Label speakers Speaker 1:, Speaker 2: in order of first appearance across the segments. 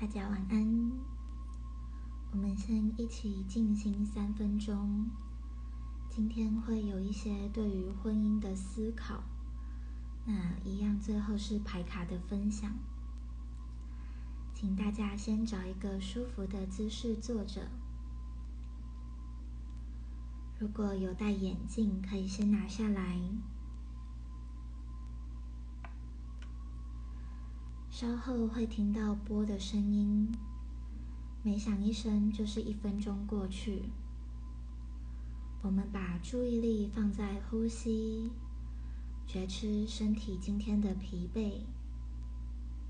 Speaker 1: 大家晚安。我们先一起静心三分钟。今天会有一些对于婚姻的思考。那一样，最后是牌卡的分享。请大家先找一个舒服的姿势坐着。如果有戴眼镜，可以先拿下来。稍后会听到波的声音，每响一声就是一分钟过去。我们把注意力放在呼吸，觉知身体今天的疲惫，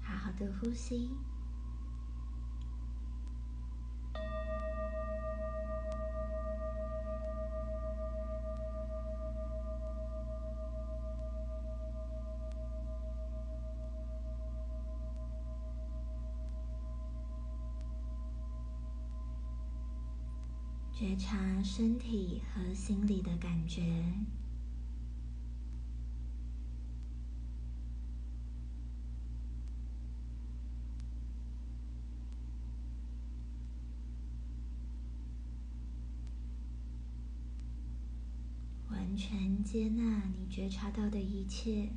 Speaker 1: 好好的呼吸。觉察身体和心理的感觉，完全接纳你觉察到的一切。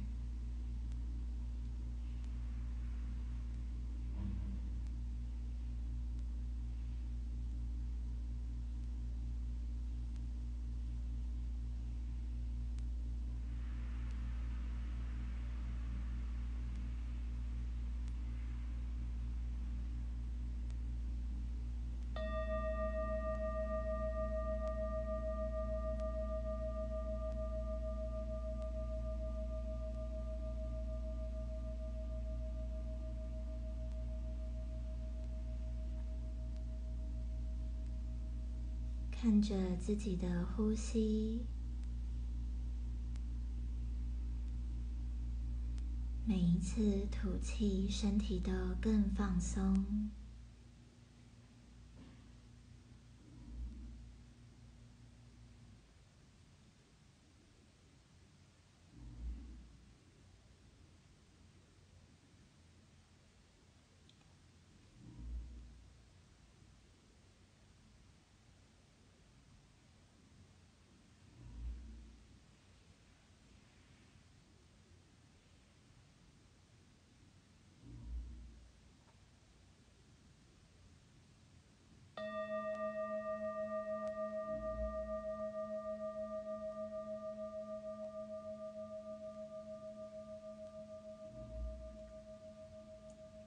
Speaker 1: 看着自己的呼吸，每一次吐气，身体都更放松。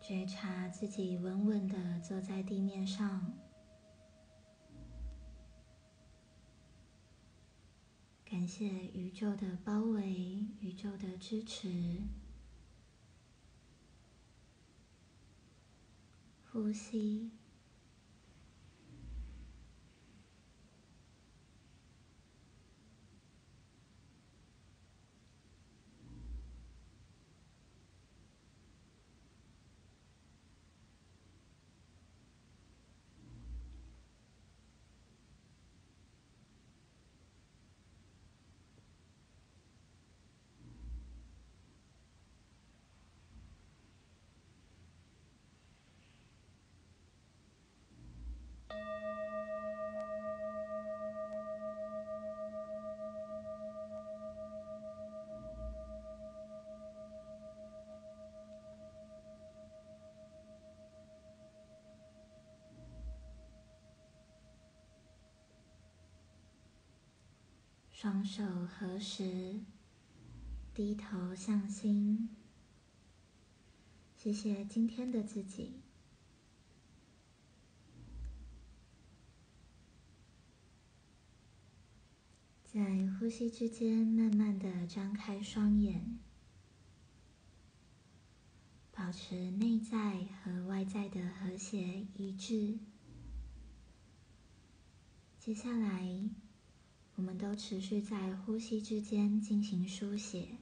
Speaker 1: 觉察自己稳稳的坐在地面上，感谢宇宙的包围，宇宙的支持。呼吸。双手合十，低头向心。谢谢今天的自己。在呼吸之间，慢慢的张开双眼，保持内在和外在的和谐一致。接下来。我们都持续在呼吸之间进行书写。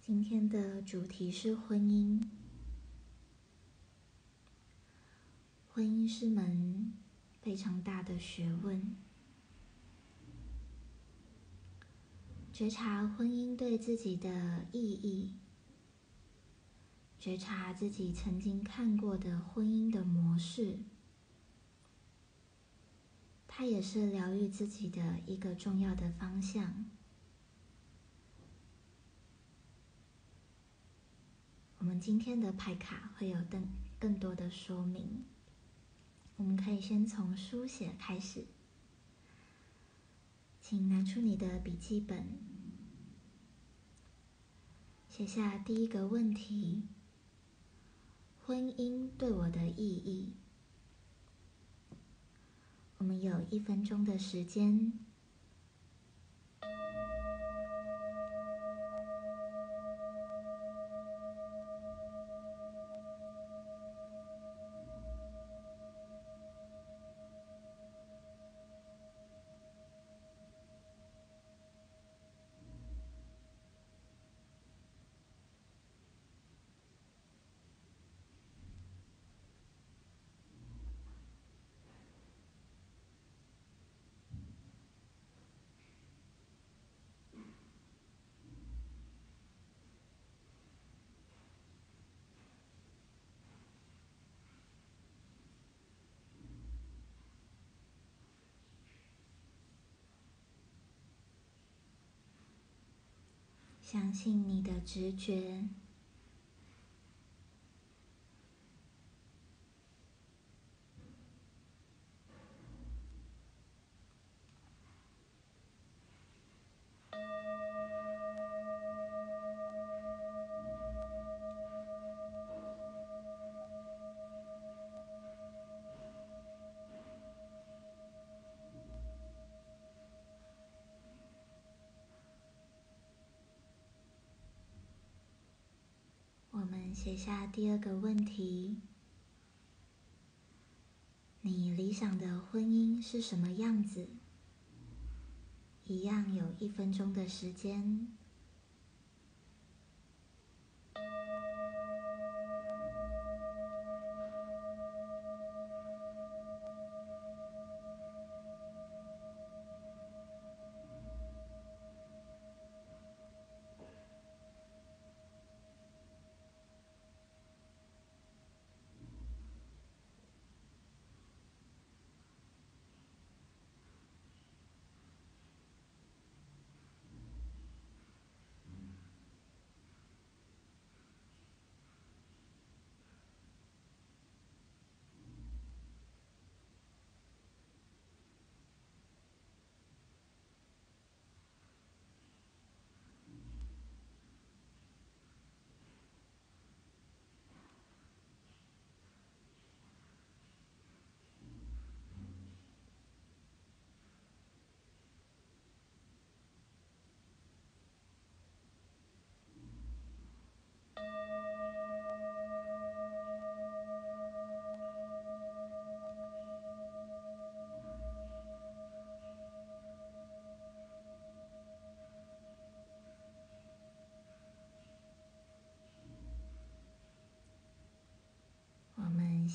Speaker 1: 今天的主题是婚姻。婚姻是门非常大的学问。觉察婚姻对自己的意义觉察自己曾经看过的婚姻的模式，它也是疗愈自己的一个重要的方向。我们今天的牌卡会有更更多的说明，我们可以先从书写开始，请拿出你的笔记本，写下第一个问题。婚姻对我的意义。我们有一分钟的时间。相信你的直觉。写下第二个问题：你理想的婚姻是什么样子？一样有一分钟的时间。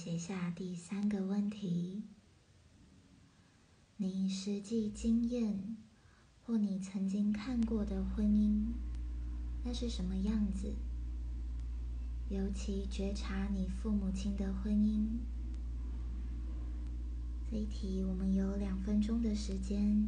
Speaker 1: 写下第三个问题：你实际经验或你曾经看过的婚姻，那是什么样子？尤其觉察你父母亲的婚姻。这一题我们有两分钟的时间。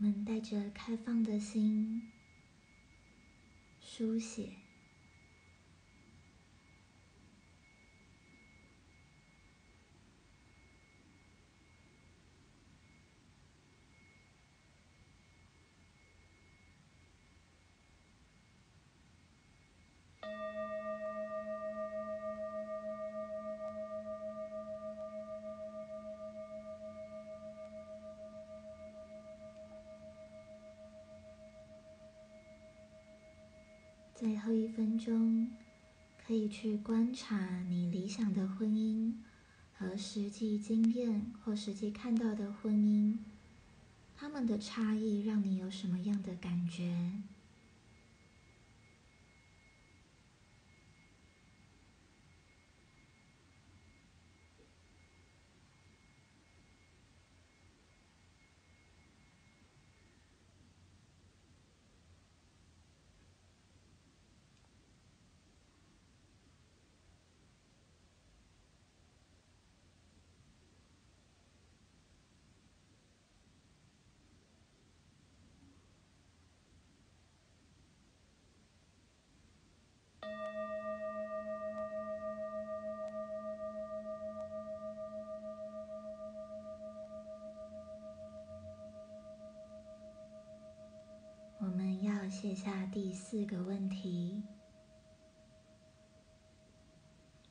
Speaker 1: 我们带着开放的心书写。中，可以去观察你理想的婚姻和实际经验或实际看到的婚姻，他们的差异让你有什么样的感觉？我们要写下第四个问题：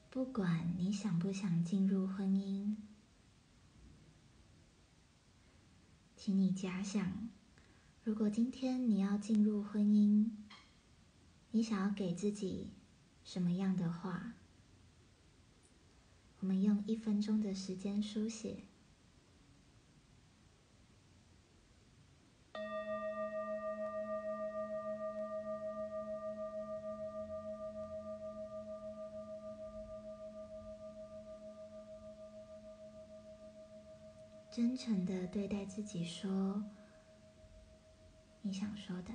Speaker 1: 不管你想不想进入婚姻，请你假想，如果今天你要进入婚姻，你想要给自己什么样的话？我们用一分钟的时间书写。真诚的对待自己，说你想说的。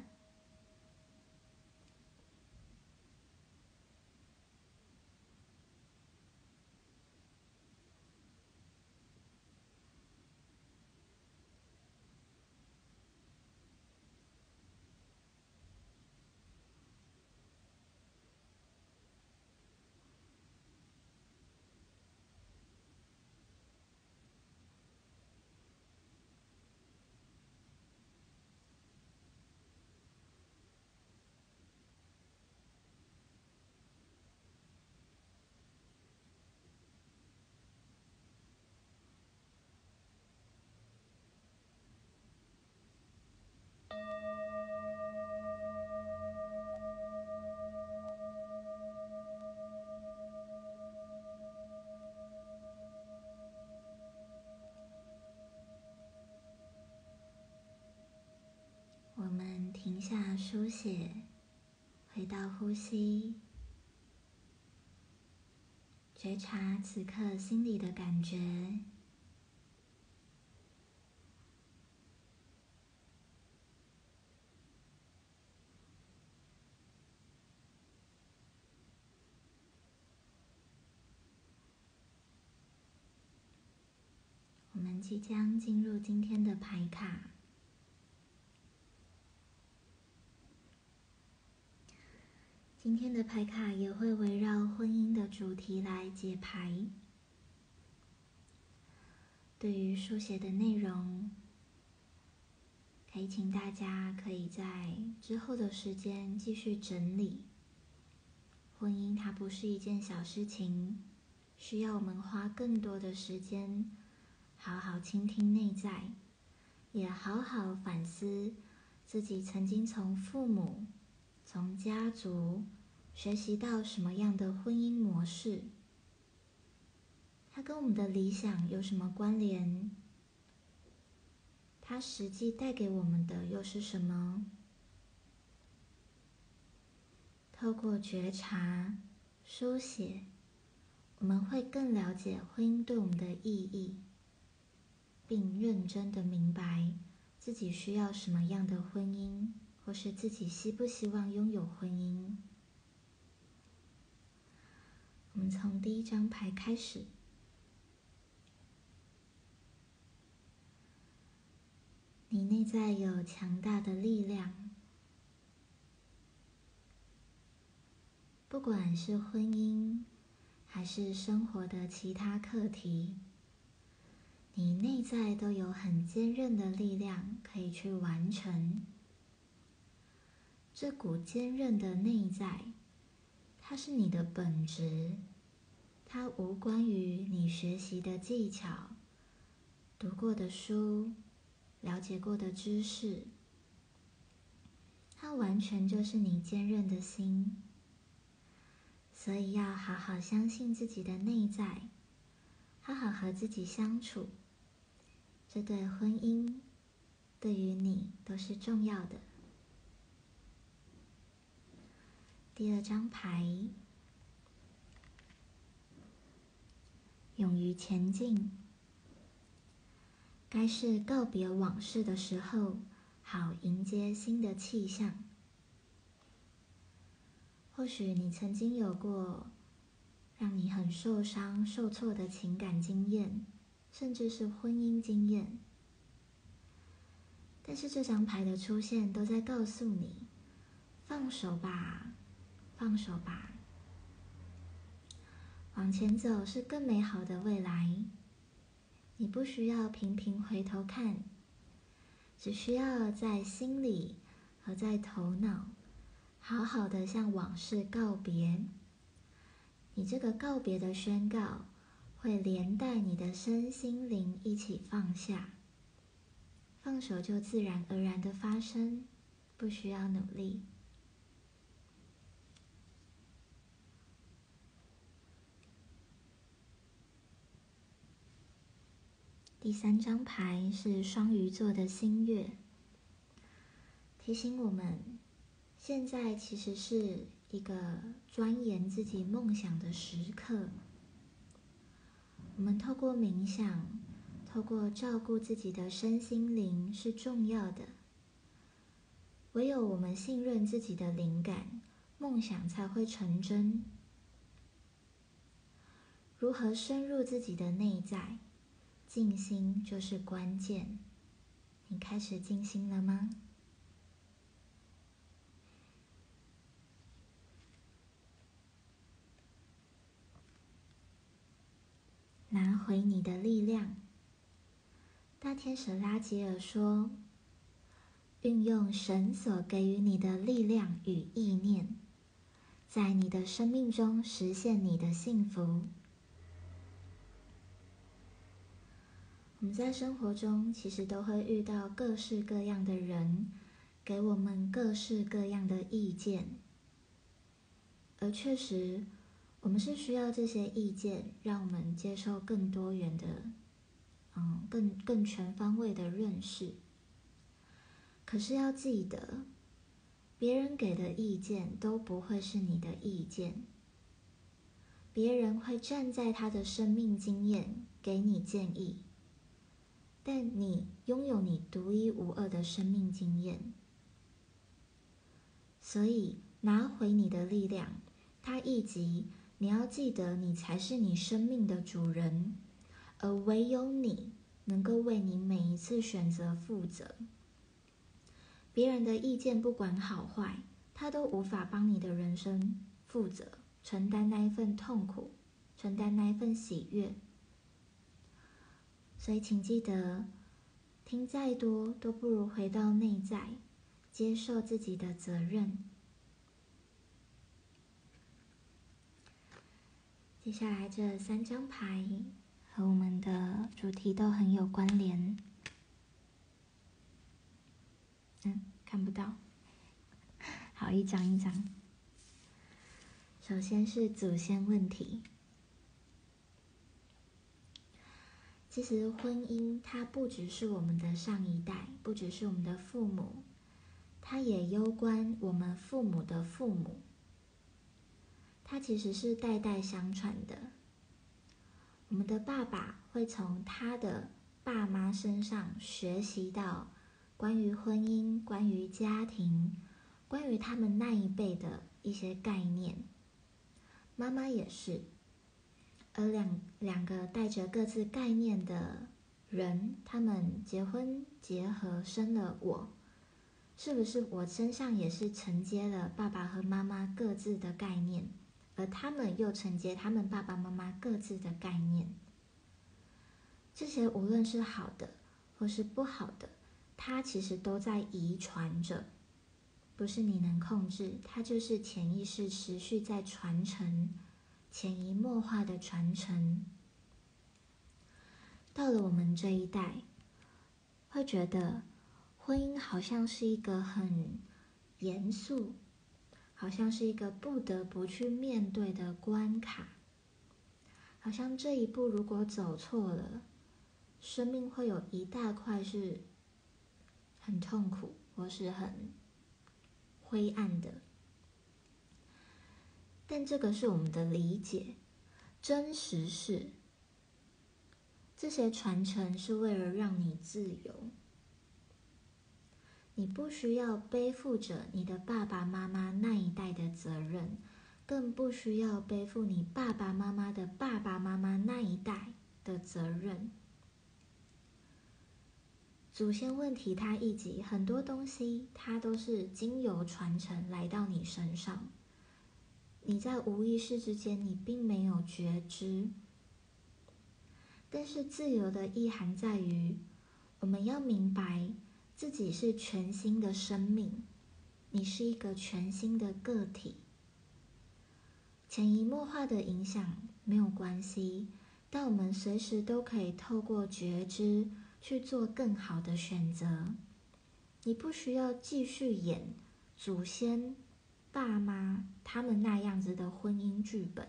Speaker 1: 我们停下书写，回到呼吸，觉察此刻心里的感觉。我们即将进入今天的牌卡。今天的牌卡也会围绕婚姻的主题来解牌。对于书写的内容，可以请大家可以在之后的时间继续整理。婚姻它不是一件小事情，需要我们花更多的时间，好好倾听内在，也好好反思自己曾经从父母。从家族学习到什么样的婚姻模式？它跟我们的理想有什么关联？它实际带给我们的又是什么？透过觉察、书写，我们会更了解婚姻对我们的意义，并认真的明白自己需要什么样的婚姻。或是自己希不希望拥有婚姻？我们从第一张牌开始。你内在有强大的力量，不管是婚姻还是生活的其他课题，你内在都有很坚韧的力量可以去完成。这股坚韧的内在，它是你的本质，它无关于你学习的技巧、读过的书、了解过的知识，它完全就是你坚韧的心。所以要好好相信自己的内在，好好和自己相处，这对婚姻，对于你都是重要的。第二张牌，勇于前进，该是告别往事的时候，好迎接新的气象。或许你曾经有过让你很受伤、受挫的情感经验，甚至是婚姻经验。但是这张牌的出现都在告诉你：放手吧，放手吧，往前走是更美好的未来。你不需要频频回头看，只需要在心里和在头脑。好好的向往事告别，你这个告别的宣告，会连带你的身心灵一起放下，放手就自然而然的发生，不需要努力。第三张牌是双鱼座的新月，提醒我们。现在其实是一个钻研自己梦想的时刻。我们透过冥想，透过照顾自己的身心灵是重要的。唯有我们信任自己的灵感，梦想才会成真。如何深入自己的内在，静心就是关键。你开始静心了吗？拿回你的力量。大天使拉吉尔说：“运用神所给予你的力量与意念，在你的生命中实现你的幸福。”我们在生活中其实都会遇到各式各样的人，给我们各式各样的意见，而确实。我们是需要这些意见，让我们接受更多元的，嗯，更更全方位的认识。可是要记得，别人给的意见都不会是你的意见。别人会站在他的生命经验给你建议，但你拥有你独一无二的生命经验，所以拿回你的力量，他一级。你要记得，你才是你生命的主人，而唯有你能够为你每一次选择负责。别人的意见不管好坏，他都无法帮你的人生负责，承担那一份痛苦，承担那一份喜悦。所以，请记得，听再多都不如回到内在，接受自己的责任。接下来这三张牌和我们的主题都很有关联。嗯，看不到。好，一张一张。首先是祖先问题。其实婚姻它不只是我们的上一代，不只是我们的父母，它也攸关我们父母的父母。它其实是代代相传的。我们的爸爸会从他的爸妈身上学习到关于婚姻、关于家庭、关于他们那一辈的一些概念。妈妈也是，而两两个带着各自概念的人，他们结婚结合生了我，是不是我身上也是承接了爸爸和妈妈各自的概念？而他们又承接他们爸爸妈妈各自的概念，这些无论是好的或是不好的，它其实都在遗传着，不是你能控制，它就是潜意识持续在传承，潜移默化的传承。到了我们这一代，会觉得婚姻好像是一个很严肃，好像是一个不得不去面对的关卡。好像这一步如果走错了，生命会有一大块是很痛苦或是很灰暗的。但这个是我们的理解，真实是这些传承是为了让你自由。你不需要背负着你的爸爸妈妈那一代的责任，更不需要背负你爸爸妈妈的爸爸妈妈那一代的责任。祖先问题它一级，很多东西它都是经由传承来到你身上，你在无意识之间你并没有觉知。但是自由的意涵在于，我们要明白。自己是全新的生命，你是一个全新的个体。潜移默化的影响没有关系，但我们随时都可以透过觉知去做更好的选择。你不需要继续演祖先、爸妈他们那样子的婚姻剧本，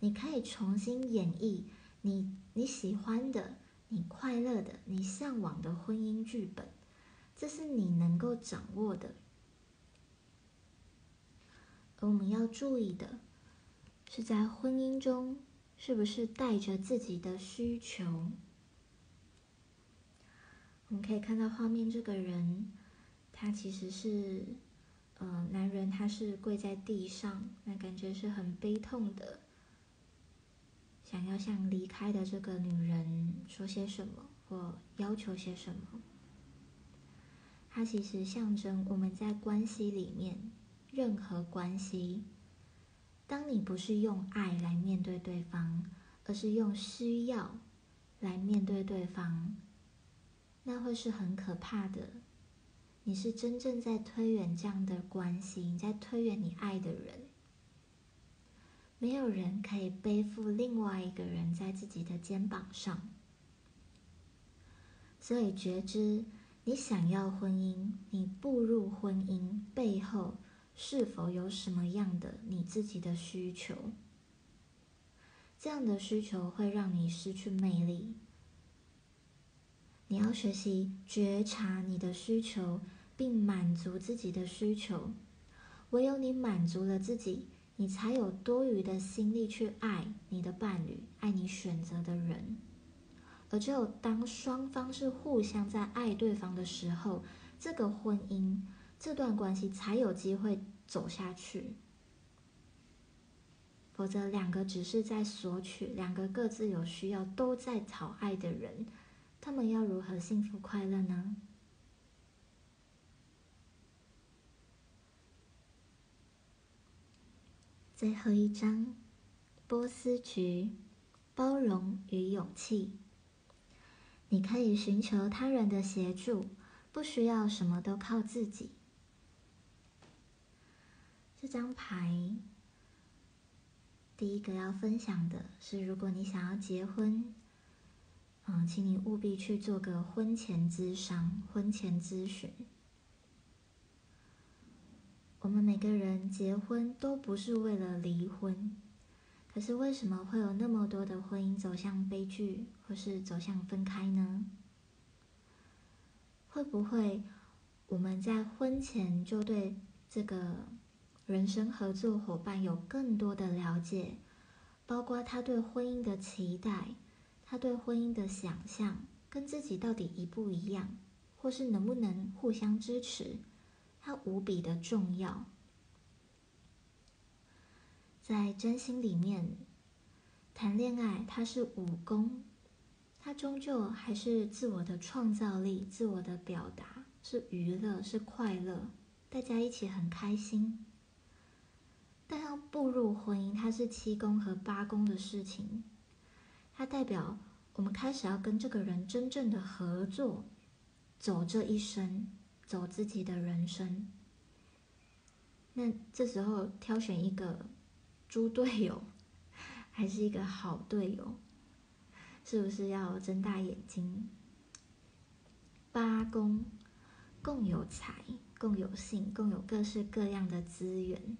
Speaker 1: 你可以重新演绎你你喜欢的、你快乐的、你向往的婚姻剧本。这是你能够掌握的，而我们要注意的是，在婚姻中是不是带着自己的需求？我们可以看到画面，这个人他其实是，呃，男人，他是跪在地上，那感觉是很悲痛的，想要向离开的这个女人说些什么，或要求些什么。它其实象征我们在关系里面，任何关系，当你不是用爱来面对对方，而是用需要来面对对方，那会是很可怕的。你是真正在推远这样的关系，你在推远你爱的人。没有人可以背负另外一个人在自己的肩膀上，所以觉知。你想要婚姻，你步入婚姻背后是否有什么样的你自己的需求？这样的需求会让你失去魅力。你要学习觉察你的需求，并满足自己的需求。唯有你满足了自己，你才有多余的心力去爱你的伴侣，爱你选择的人。而只有当双方是互相在爱对方的时候，这个婚姻、这段关系才有机会走下去。否则，两个只是在索取，两个各自有需要，都在讨爱的人，他们要如何幸福快乐呢？最后一章，波斯菊，包容与勇气。你可以寻求他人的协助，不需要什么都靠自己。这张牌，第一个要分享的是，如果你想要结婚，嗯，请你务必去做个婚前咨商、婚前咨询。我们每个人结婚都不是为了离婚。可是为什么会有那么多的婚姻走向悲剧，或是走向分开呢？会不会我们在婚前就对这个人生合作伙伴有更多的了解，包括他对婚姻的期待，他对婚姻的想象，跟自己到底一不一样，或是能不能互相支持，它无比的重要。在真心里面谈恋爱，它是武功，它终究还是自我的创造力、自我的表达，是娱乐，是快乐，大家一起很开心。但要步入婚姻，它是七宫和八宫的事情，它代表我们开始要跟这个人真正的合作，走这一生，走自己的人生。那这时候挑选一个。猪队友还是一个好队友，是不是要睁大眼睛？八宫共有财，共有性，共有各式各样的资源。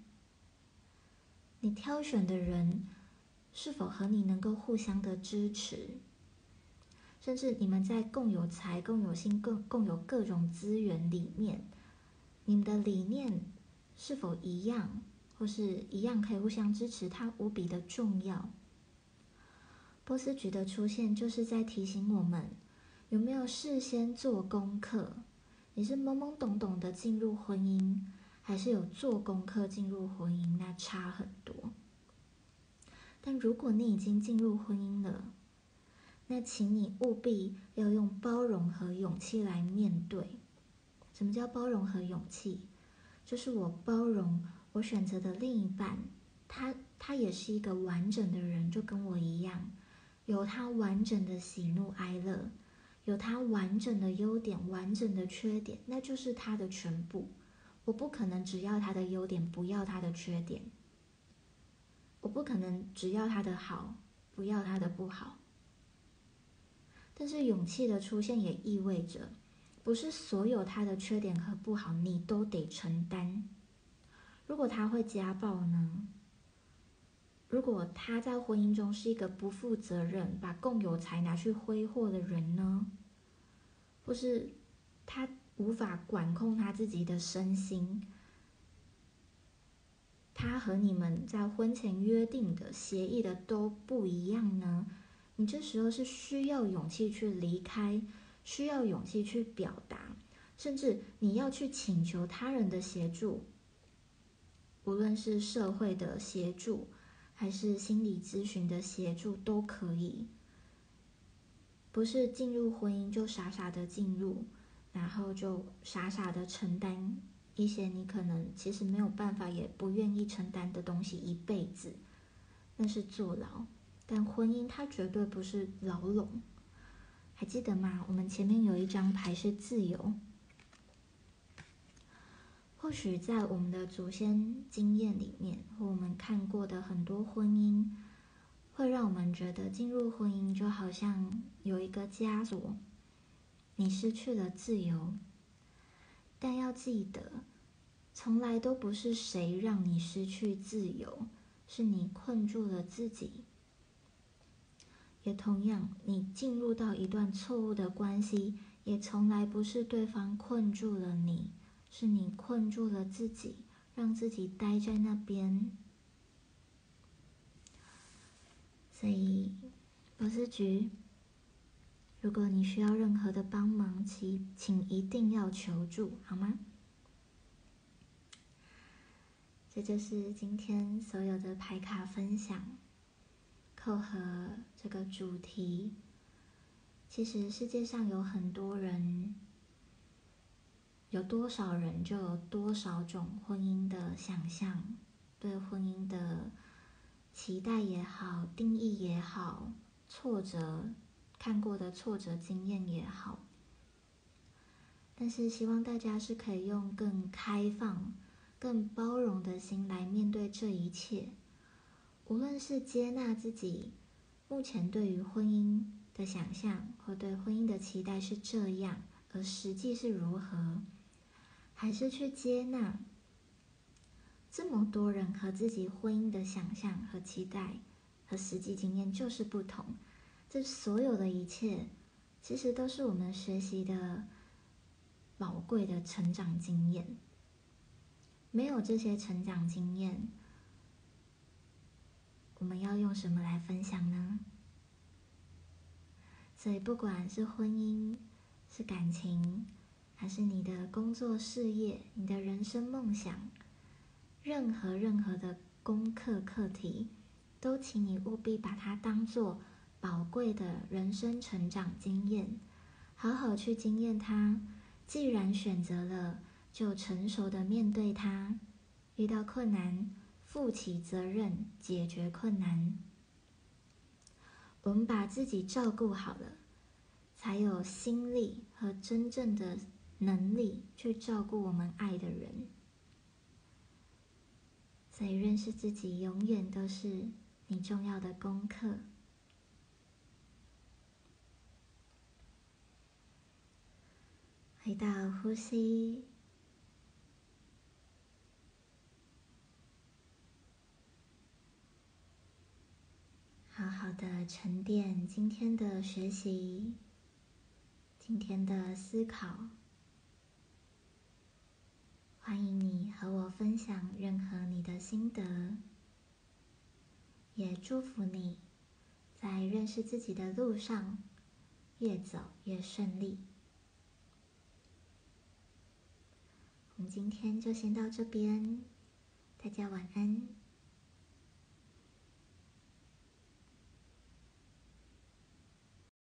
Speaker 1: 你挑选的人是否和你能够互相的支持？甚至你们在共有财、共有心、共共有各种资源里面，你们的理念是否一样，或是一样可以互相支持？它无比的重要。波斯菊的出现就是在提醒我们，有没有事先做功课？你是懵懵懂懂的进入婚姻，还是有做功课进入婚姻？那差很多。但如果你已经进入婚姻了，那请你务必要用包容和勇气来面对。什么叫包容和勇气？就是我包容我选择的另一半，他他也是一个完整的人，就跟我一样，有他完整的喜怒哀乐，有他完整的优点、完整的缺点，那就是他的全部。我不可能只要他的优点，不要他的缺点。我不可能只要他的好，不要他的不好。但是勇气的出现也意味着，不是所有他的缺点和不好你都得承担。如果他会家暴呢？如果他在婚姻中是一个不负责任、把共有财拿去挥霍的人呢？或是他无法管控他自己的身心，他和你们在婚前约定的、协议的都不一样呢？你这时候是需要勇气去离开，需要勇气去表达，甚至你要去请求他人的协助，无论是社会的协助，还是心理咨询的协助都可以。不是进入婚姻就傻傻的进入，然后就傻傻的承担一些你可能其实没有办法也不愿意承担的东西一辈子，那是坐牢。但婚姻它绝对不是牢笼，还记得吗？我们前面有一张牌是自由。或许在我们的祖先经验里面，或我们看过的很多婚姻，会让我们觉得进入婚姻就好像有一个枷锁，你失去了自由。但要记得，从来都不是谁让你失去自由，是你困住了自己。也同样，你进入到一段错误的关系，也从来不是对方困住了你，是你困住了自己，让自己待在那边。所以，博士局，如果你需要任何的帮忙，请请一定要求助，好吗？这就是今天所有的牌卡分享。扣合这个主题，其实世界上有很多人，有多少人就有多少种婚姻的想象，对婚姻的期待也好，定义也好，挫折看过的挫折经验也好，但是希望大家是可以用更开放、更包容的心来面对这一切。无论是接纳自己目前对于婚姻的想象，或对婚姻的期待是这样，而实际是如何，还是去接纳这么多人和自己婚姻的想象和期待和实际经验就是不同，这所有的一切，其实都是我们学习的宝贵的成长经验。没有这些成长经验。我们要用什么来分享呢？所以，不管是婚姻、是感情，还是你的工作事业、你的人生梦想，任何任何的功课课题，都请你务必把它当做宝贵的人生成长经验，好好去经验它。既然选择了，就成熟的面对它。遇到困难。负起责任，解决困难。我们把自己照顾好了，才有心力和真正的能力去照顾我们爱的人。所以，认识自己永远都是你重要的功课。回到呼吸，好好的沉淀，今天的学习，今天的思考。欢迎你和我分享任何你的心得，也祝福你在认识自己的路上越走越顺利。我们今天就先到这边，大家晚安。